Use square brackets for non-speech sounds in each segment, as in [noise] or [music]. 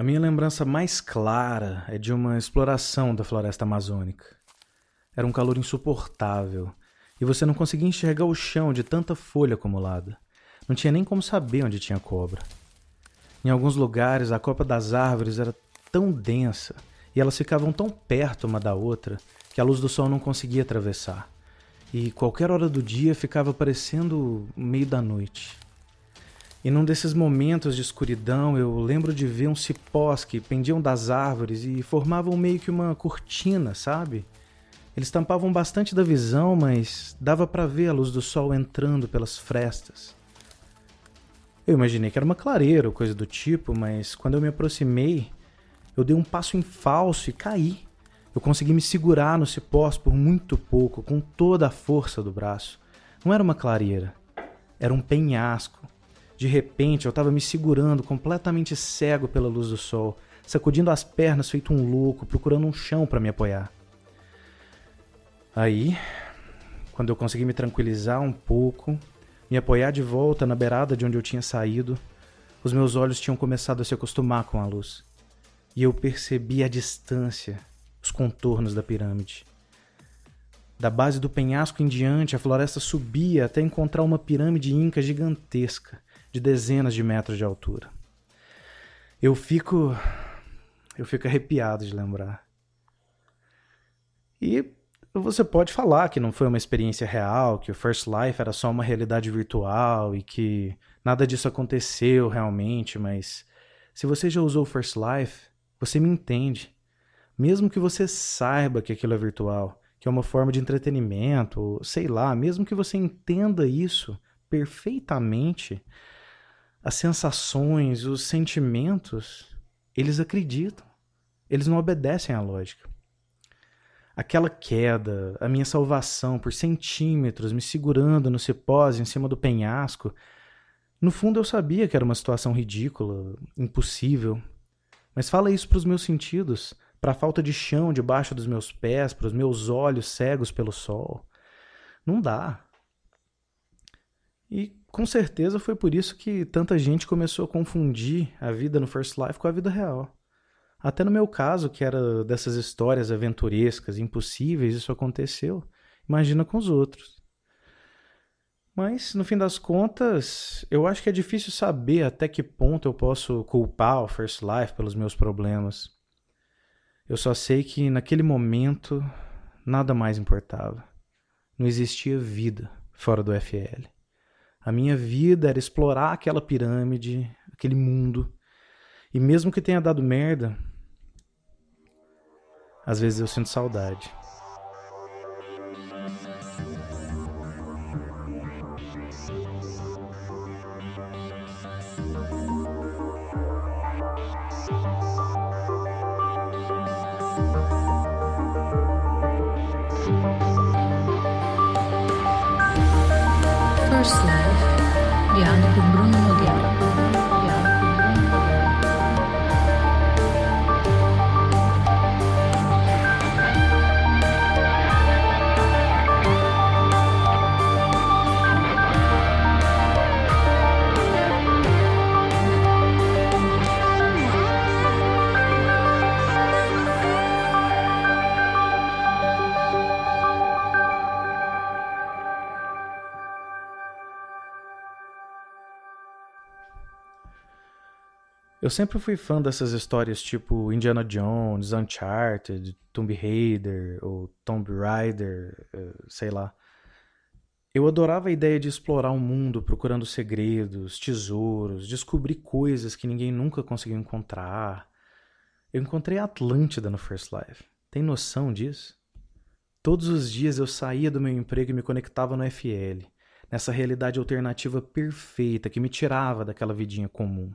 A minha lembrança mais clara é de uma exploração da floresta amazônica. Era um calor insuportável e você não conseguia enxergar o chão de tanta folha acumulada. Não tinha nem como saber onde tinha cobra. Em alguns lugares, a copa das árvores era tão densa e elas ficavam tão perto uma da outra que a luz do sol não conseguia atravessar. E qualquer hora do dia ficava parecendo meio da noite. E num desses momentos de escuridão, eu lembro de ver uns cipós que pendiam das árvores e formavam meio que uma cortina, sabe? Eles tampavam bastante da visão, mas dava para ver a luz do sol entrando pelas frestas. Eu imaginei que era uma clareira ou coisa do tipo, mas quando eu me aproximei, eu dei um passo em falso e caí. Eu consegui me segurar no cipós por muito pouco, com toda a força do braço. Não era uma clareira, era um penhasco. De repente, eu estava me segurando, completamente cego pela luz do sol, sacudindo as pernas feito um louco, procurando um chão para me apoiar. Aí, quando eu consegui me tranquilizar um pouco, me apoiar de volta na beirada de onde eu tinha saído, os meus olhos tinham começado a se acostumar com a luz. E eu percebi a distância, os contornos da pirâmide. Da base do penhasco em diante, a floresta subia até encontrar uma pirâmide inca gigantesca, de dezenas de metros de altura. Eu fico. Eu fico arrepiado de lembrar. E você pode falar que não foi uma experiência real, que o First Life era só uma realidade virtual e que nada disso aconteceu realmente, mas se você já usou o First Life, você me entende. Mesmo que você saiba que aquilo é virtual, que é uma forma de entretenimento, sei lá, mesmo que você entenda isso perfeitamente, as sensações, os sentimentos, eles acreditam. Eles não obedecem à lógica aquela queda, a minha salvação por centímetros, me segurando no cipós em cima do penhasco. No fundo eu sabia que era uma situação ridícula, impossível. Mas fala isso para os meus sentidos, para a falta de chão debaixo dos meus pés, para os meus olhos cegos pelo sol. Não dá. E com certeza foi por isso que tanta gente começou a confundir a vida no First Life com a vida real. Até no meu caso, que era dessas histórias aventurescas, impossíveis, isso aconteceu. Imagina com os outros. Mas, no fim das contas, eu acho que é difícil saber até que ponto eu posso culpar o First Life pelos meus problemas. Eu só sei que naquele momento nada mais importava. Não existia vida fora do FL. A minha vida era explorar aquela pirâmide, aquele mundo. E mesmo que tenha dado merda, às vezes eu sinto saudade. First Love, guiado por Bruno Nogueira. Eu sempre fui fã dessas histórias tipo Indiana Jones, Uncharted, Tomb Raider ou Tomb Raider, eh, sei lá. Eu adorava a ideia de explorar o um mundo procurando segredos, tesouros, descobrir coisas que ninguém nunca conseguiu encontrar. Eu encontrei a Atlântida no First Life. Tem noção disso? Todos os dias eu saía do meu emprego e me conectava no FL, nessa realidade alternativa perfeita que me tirava daquela vidinha comum.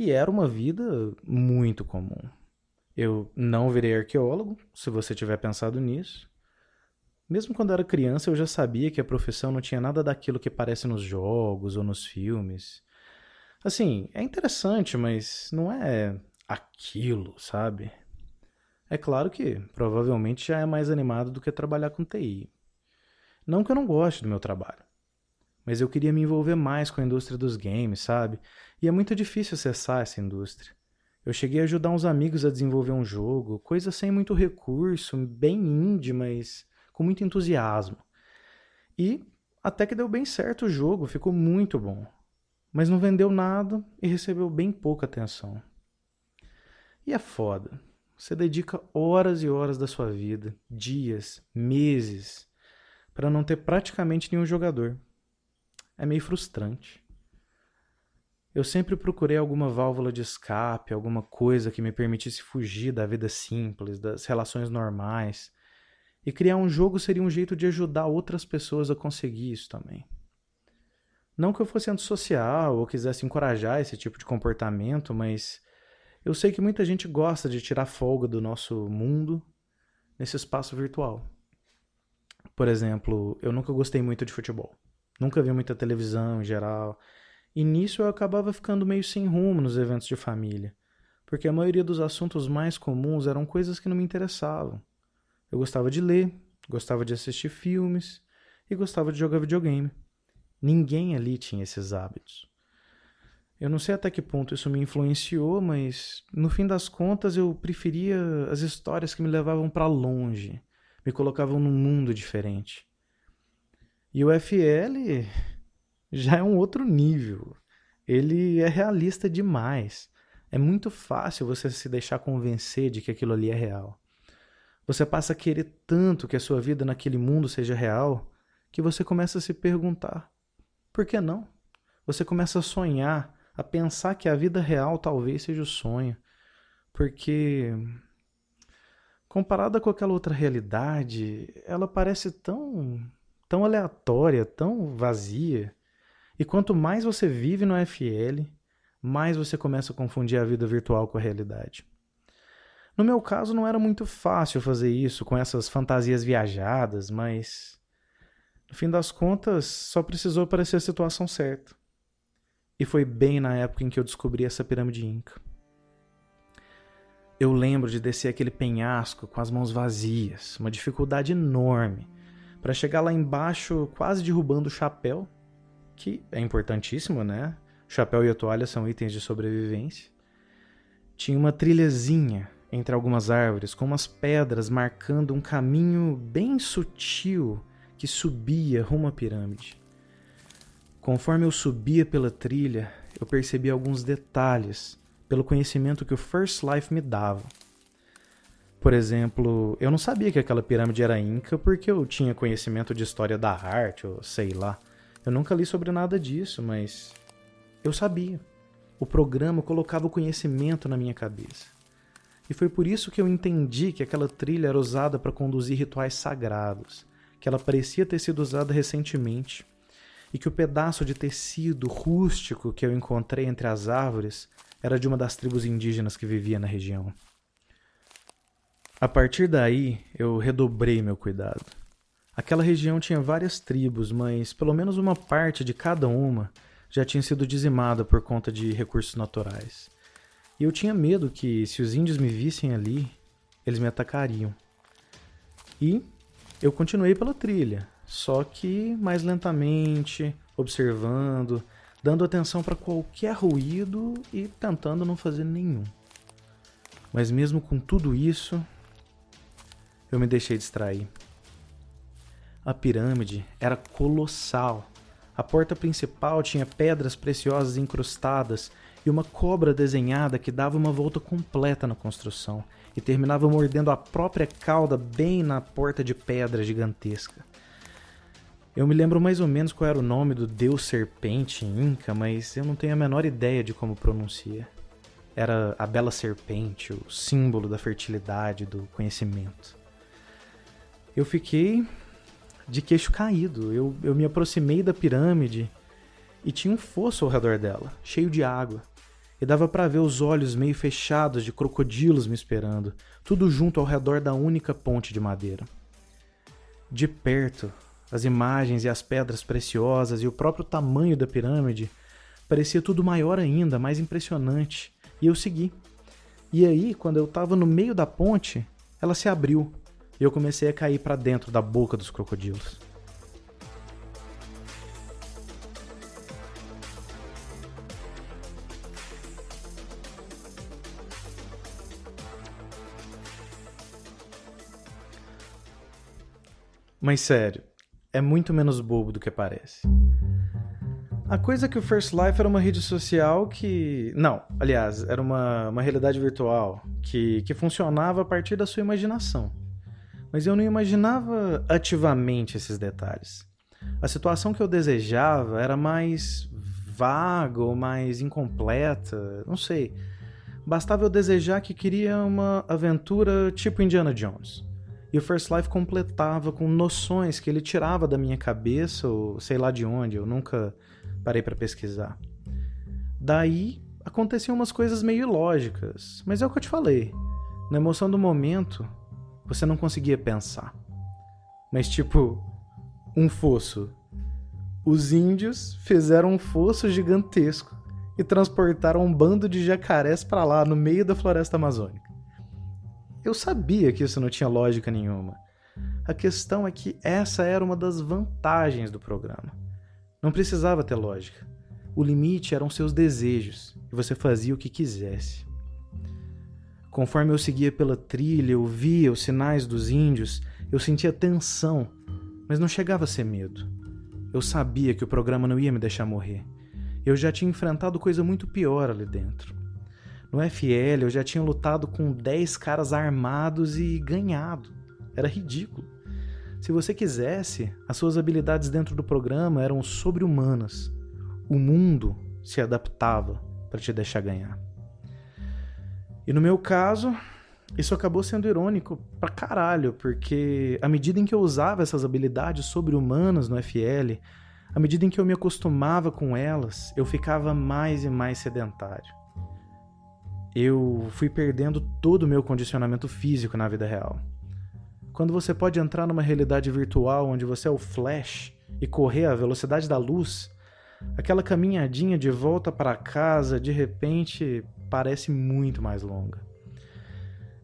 E era uma vida muito comum. Eu não virei arqueólogo, se você tiver pensado nisso. Mesmo quando era criança, eu já sabia que a profissão não tinha nada daquilo que parece nos jogos ou nos filmes. Assim, é interessante, mas não é aquilo, sabe? É claro que provavelmente já é mais animado do que trabalhar com TI. Não que eu não goste do meu trabalho mas eu queria me envolver mais com a indústria dos games, sabe? E é muito difícil acessar essa indústria. Eu cheguei a ajudar uns amigos a desenvolver um jogo, coisa sem muito recurso, bem indie, mas com muito entusiasmo. E até que deu bem certo o jogo, ficou muito bom. Mas não vendeu nada e recebeu bem pouca atenção. E é foda. Você dedica horas e horas da sua vida, dias, meses, para não ter praticamente nenhum jogador. É meio frustrante. Eu sempre procurei alguma válvula de escape, alguma coisa que me permitisse fugir da vida simples, das relações normais. E criar um jogo seria um jeito de ajudar outras pessoas a conseguir isso também. Não que eu fosse antissocial ou quisesse encorajar esse tipo de comportamento, mas eu sei que muita gente gosta de tirar folga do nosso mundo nesse espaço virtual. Por exemplo, eu nunca gostei muito de futebol. Nunca vi muita televisão em geral. E nisso eu acabava ficando meio sem rumo nos eventos de família, porque a maioria dos assuntos mais comuns eram coisas que não me interessavam. Eu gostava de ler, gostava de assistir filmes e gostava de jogar videogame. Ninguém ali tinha esses hábitos. Eu não sei até que ponto isso me influenciou, mas no fim das contas eu preferia as histórias que me levavam para longe, me colocavam num mundo diferente. E o FL já é um outro nível. Ele é realista demais. É muito fácil você se deixar convencer de que aquilo ali é real. Você passa a querer tanto que a sua vida naquele mundo seja real que você começa a se perguntar: por que não? Você começa a sonhar, a pensar que a vida real talvez seja o sonho. Porque, comparada com aquela outra realidade, ela parece tão, tão aleatória, tão vazia. E quanto mais você vive no FL, mais você começa a confundir a vida virtual com a realidade. No meu caso, não era muito fácil fazer isso com essas fantasias viajadas, mas no fim das contas, só precisou aparecer a situação certa. E foi bem na época em que eu descobri essa pirâmide inca. Eu lembro de descer aquele penhasco com as mãos vazias, uma dificuldade enorme, para chegar lá embaixo quase derrubando o chapéu que é importantíssimo, né? O chapéu e a toalha são itens de sobrevivência. Tinha uma trilhazinha entre algumas árvores, com umas pedras marcando um caminho bem sutil que subia rumo à pirâmide. Conforme eu subia pela trilha, eu percebi alguns detalhes pelo conhecimento que o First Life me dava. Por exemplo, eu não sabia que aquela pirâmide era inca porque eu tinha conhecimento de história da arte, ou sei lá. Eu nunca li sobre nada disso, mas eu sabia. O programa colocava o conhecimento na minha cabeça. E foi por isso que eu entendi que aquela trilha era usada para conduzir rituais sagrados, que ela parecia ter sido usada recentemente, e que o pedaço de tecido rústico que eu encontrei entre as árvores era de uma das tribos indígenas que vivia na região. A partir daí, eu redobrei meu cuidado. Aquela região tinha várias tribos, mas pelo menos uma parte de cada uma já tinha sido dizimada por conta de recursos naturais. E eu tinha medo que, se os índios me vissem ali, eles me atacariam. E eu continuei pela trilha, só que mais lentamente, observando, dando atenção para qualquer ruído e tentando não fazer nenhum. Mas mesmo com tudo isso, eu me deixei distrair. A pirâmide era colossal. A porta principal tinha pedras preciosas incrustadas e uma cobra desenhada que dava uma volta completa na construção e terminava mordendo a própria cauda bem na porta de pedra gigantesca. Eu me lembro mais ou menos qual era o nome do deus serpente inca, mas eu não tenho a menor ideia de como pronuncia. Era a bela serpente, o símbolo da fertilidade, do conhecimento. Eu fiquei de queixo caído. Eu, eu me aproximei da pirâmide e tinha um fosso ao redor dela, cheio de água. E dava para ver os olhos meio fechados de crocodilos me esperando, tudo junto ao redor da única ponte de madeira. De perto, as imagens e as pedras preciosas e o próprio tamanho da pirâmide parecia tudo maior ainda, mais impressionante. E eu segui. E aí, quando eu estava no meio da ponte, ela se abriu e eu comecei a cair para dentro da boca dos crocodilos. Mas sério, é muito menos bobo do que parece. A coisa é que o First Life era uma rede social que. Não, aliás, era uma, uma realidade virtual que, que funcionava a partir da sua imaginação. Mas eu não imaginava ativamente esses detalhes. A situação que eu desejava era mais vaga ou mais incompleta, não sei. Bastava eu desejar que queria uma aventura tipo Indiana Jones. E o First Life completava com noções que ele tirava da minha cabeça, ou sei lá de onde, eu nunca parei para pesquisar. Daí aconteciam umas coisas meio ilógicas, mas é o que eu te falei. Na emoção do momento, você não conseguia pensar. Mas tipo, um fosso. Os índios fizeram um fosso gigantesco e transportaram um bando de jacarés para lá, no meio da floresta amazônica. Eu sabia que isso não tinha lógica nenhuma. A questão é que essa era uma das vantagens do programa. Não precisava ter lógica. O limite eram seus desejos e você fazia o que quisesse. Conforme eu seguia pela trilha, eu via os sinais dos índios, eu sentia tensão, mas não chegava a ser medo. Eu sabia que o programa não ia me deixar morrer. Eu já tinha enfrentado coisa muito pior ali dentro. No FL eu já tinha lutado com 10 caras armados e ganhado. Era ridículo. Se você quisesse, as suas habilidades dentro do programa eram sobre-humanas. O mundo se adaptava para te deixar ganhar. E no meu caso, isso acabou sendo irônico pra caralho, porque à medida em que eu usava essas habilidades sobre-humanas no FL, à medida em que eu me acostumava com elas, eu ficava mais e mais sedentário eu fui perdendo todo o meu condicionamento físico na vida real. Quando você pode entrar numa realidade virtual onde você é o Flash e correr à velocidade da luz, aquela caminhadinha de volta para casa de repente parece muito mais longa.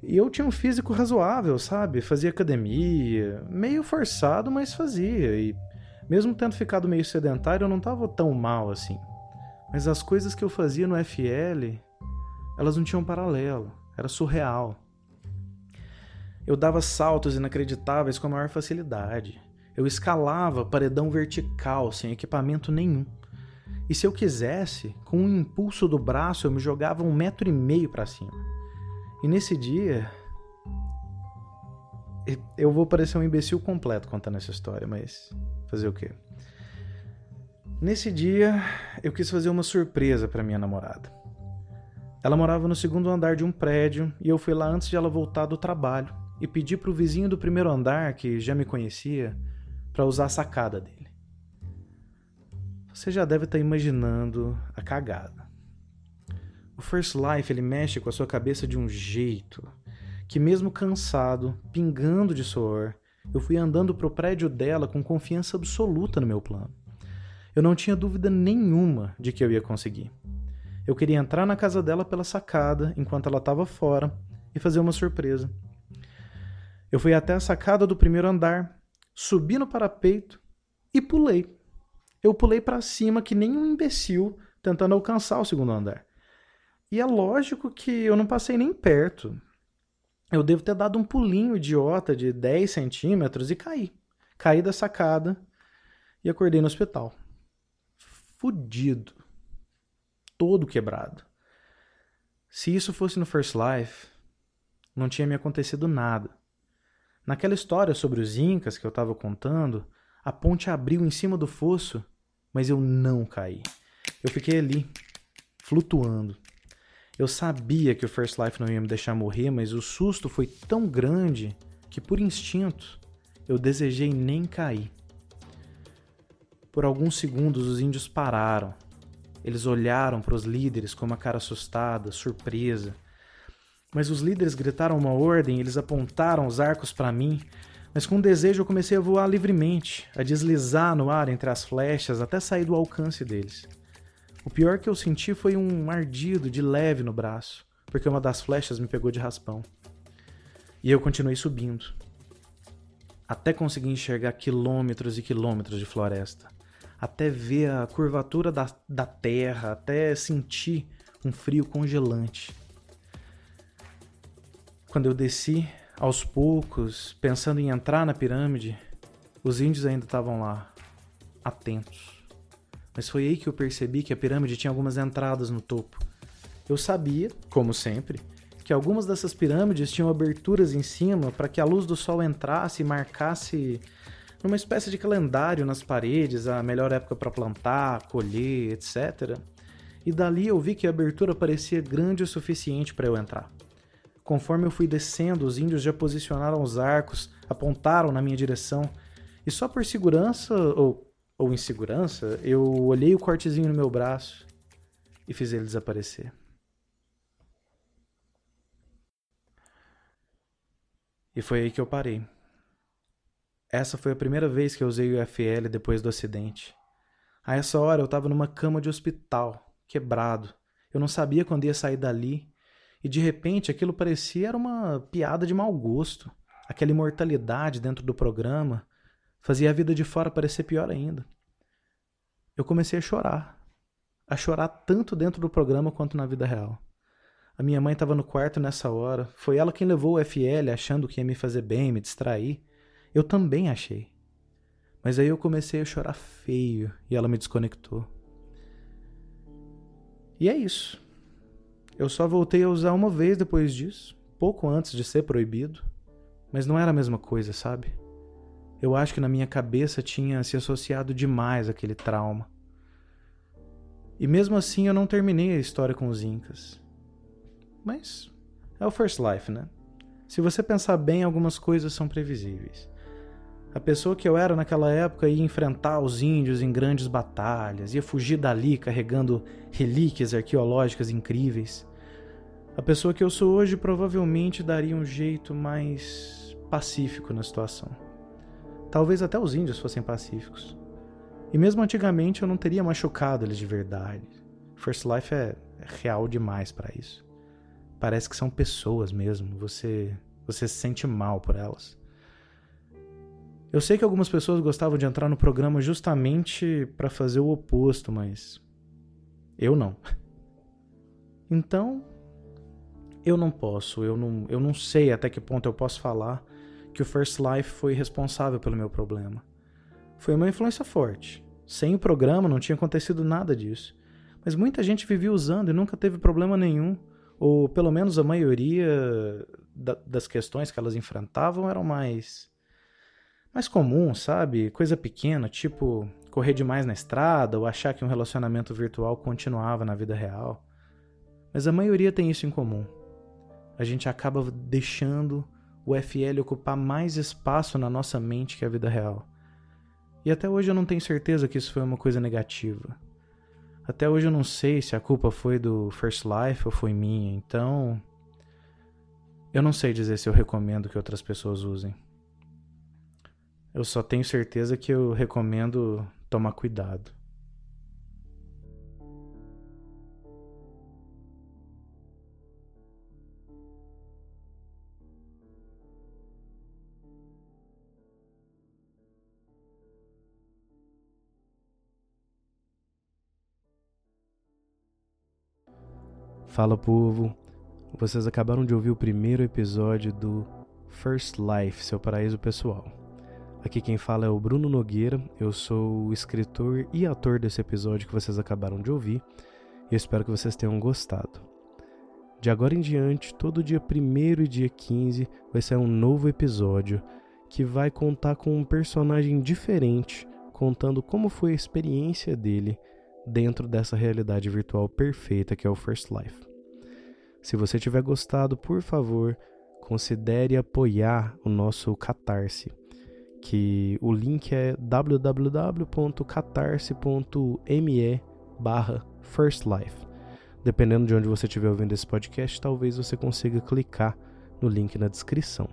E eu tinha um físico razoável, sabe? Fazia academia, meio forçado, mas fazia. E mesmo tendo ficado meio sedentário, eu não estava tão mal assim. Mas as coisas que eu fazia no FL elas não tinham paralelo, era surreal. Eu dava saltos inacreditáveis com a maior facilidade. Eu escalava paredão vertical sem equipamento nenhum. E se eu quisesse, com um impulso do braço, eu me jogava um metro e meio para cima. E nesse dia. Eu vou parecer um imbecil completo contando essa história, mas fazer o quê? Nesse dia, eu quis fazer uma surpresa para minha namorada. Ela morava no segundo andar de um prédio e eu fui lá antes de ela voltar do trabalho e pedi para o vizinho do primeiro andar, que já me conhecia, para usar a sacada dele. Você já deve estar tá imaginando a cagada. O First Life ele mexe com a sua cabeça de um jeito que, mesmo cansado, pingando de suor, eu fui andando para o prédio dela com confiança absoluta no meu plano. Eu não tinha dúvida nenhuma de que eu ia conseguir. Eu queria entrar na casa dela pela sacada enquanto ela estava fora e fazer uma surpresa. Eu fui até a sacada do primeiro andar, subi no parapeito e pulei. Eu pulei para cima que nem um imbecil tentando alcançar o segundo andar. E é lógico que eu não passei nem perto. Eu devo ter dado um pulinho idiota de 10 centímetros e caí. Caí da sacada e acordei no hospital. Fudido todo quebrado. Se isso fosse no First Life, não tinha me acontecido nada. Naquela história sobre os Incas que eu estava contando, a ponte abriu em cima do fosso, mas eu não caí. Eu fiquei ali, flutuando. Eu sabia que o First Life não ia me deixar morrer, mas o susto foi tão grande que, por instinto, eu desejei nem cair. Por alguns segundos, os índios pararam, eles olharam para os líderes com uma cara assustada, surpresa. Mas os líderes gritaram uma ordem, eles apontaram os arcos para mim, mas com desejo eu comecei a voar livremente, a deslizar no ar entre as flechas até sair do alcance deles. O pior que eu senti foi um ardido de leve no braço, porque uma das flechas me pegou de raspão. E eu continuei subindo, até conseguir enxergar quilômetros e quilômetros de floresta até ver a curvatura da, da terra, até sentir um frio congelante. Quando eu desci, aos poucos, pensando em entrar na pirâmide, Os índios ainda estavam lá, atentos. Mas foi aí que eu percebi que a pirâmide tinha algumas entradas no topo. Eu sabia, como sempre, que algumas dessas pirâmides tinham aberturas em cima para que a luz do sol entrasse e marcasse numa espécie de calendário nas paredes a melhor época para plantar, colher, etc. E dali eu vi que a abertura parecia grande o suficiente para eu entrar. Conforme eu fui descendo, os índios já posicionaram os arcos, apontaram na minha direção, e só por segurança ou, ou insegurança, eu olhei o cortezinho no meu braço e fiz ele desaparecer. E foi aí que eu parei. Essa foi a primeira vez que eu usei o FL depois do acidente. A essa hora eu estava numa cama de hospital, quebrado. Eu não sabia quando ia sair dali, e de repente aquilo parecia era uma piada de mau gosto. Aquela imortalidade dentro do programa fazia a vida de fora parecer pior ainda. Eu comecei a chorar. A chorar tanto dentro do programa quanto na vida real. A minha mãe estava no quarto nessa hora. Foi ela quem levou o FL achando que ia me fazer bem, me distrair. Eu também achei. Mas aí eu comecei a chorar feio e ela me desconectou. E é isso. Eu só voltei a usar uma vez depois disso, pouco antes de ser proibido. Mas não era a mesma coisa, sabe? Eu acho que na minha cabeça tinha se associado demais aquele trauma. E mesmo assim eu não terminei a história com os Incas. Mas é o First Life, né? Se você pensar bem, algumas coisas são previsíveis. A pessoa que eu era naquela época ia enfrentar os índios em grandes batalhas, ia fugir dali carregando relíquias arqueológicas incríveis. A pessoa que eu sou hoje provavelmente daria um jeito mais pacífico na situação. Talvez até os índios fossem pacíficos. E mesmo antigamente eu não teria machucado eles de verdade. First Life é, real demais para isso parece que são pessoas mesmo. Você, você se sente mal por elas. Eu sei que algumas pessoas gostavam de entrar no programa justamente para fazer o oposto, mas eu não. [laughs] Então, eu não posso, eu não, eu não sei até que ponto eu posso falar que o First Life foi responsável pelo meu problema. Foi uma influência forte. Sem o programa não tinha acontecido nada disso. Mas muita gente vivia usando e nunca teve problema nenhum ou pelo menos a maioria da, das questões que elas enfrentavam eram mais mais comuns, sabe? Coisa pequena, tipo correr demais na estrada ou achar que um relacionamento virtual continuava na vida real. Mas a maioria tem isso em comum. A gente acaba deixando o FL ocupar mais espaço na nossa mente que a vida real. E até hoje eu não tenho certeza que isso foi uma coisa negativa. Até hoje eu não sei se a culpa foi do First Life ou foi minha, então. Eu não sei dizer se eu recomendo que outras pessoas usem. Eu só tenho certeza que eu recomendo tomar cuidado. Fala povo, vocês acabaram de ouvir o primeiro episódio do First Life, seu paraíso pessoal. Aqui quem fala é o Bruno Nogueira, eu sou o escritor e ator desse episódio que vocês acabaram de ouvir e eu espero que vocês tenham gostado. De agora em diante, todo dia 1 e dia 15 vai ser um novo episódio que vai contar com um personagem diferente, contando como foi a experiência dele dentro dessa realidade virtual perfeita que é o First Life. Se você tiver gostado, por favor, considere apoiar o nosso Catarse, que o link é www.catarse.me barra firstlife. Dependendo de onde você estiver ouvindo esse podcast, talvez você consiga clicar no link na descrição.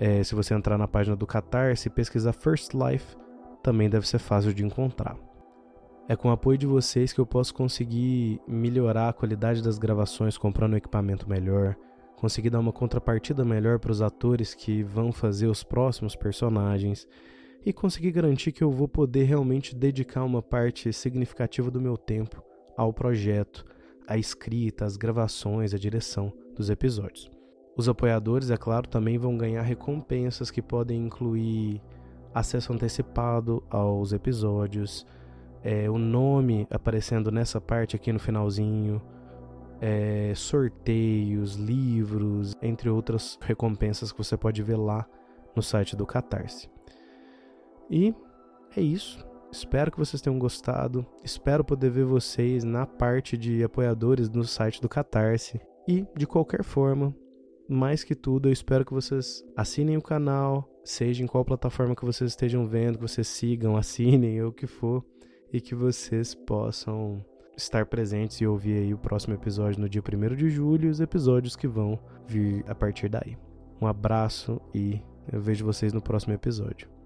É, se você entrar na página do Catarse e pesquisar First Life, também deve ser fácil de encontrar. É com o apoio de vocês que eu posso conseguir melhorar a qualidade das gravações comprando um equipamento melhor, conseguir dar uma contrapartida melhor para os atores que vão fazer os próximos personagens e conseguir garantir que eu vou poder realmente dedicar uma parte significativa do meu tempo ao projeto, à escrita, às gravações, à direção dos episódios. Os apoiadores, é claro, também vão ganhar recompensas que podem incluir acesso antecipado aos episódios, é, o nome aparecendo nessa parte aqui no finalzinho, é, sorteios, livros, entre outras recompensas que você pode ver lá no site do Catarse. E é isso. Espero que vocês tenham gostado. Espero poder ver vocês na parte de apoiadores no site do Catarse. E, de qualquer forma, mais que tudo, eu espero que vocês assinem o canal, seja em qual plataforma que vocês estejam vendo, que vocês sigam, assinem ou o que for, e que vocês possam estar presentes e ouvir aí o próximo episódio no dia 1 de julho e os episódios que vão vir a partir daí. Um abraço e eu vejo vocês no próximo episódio.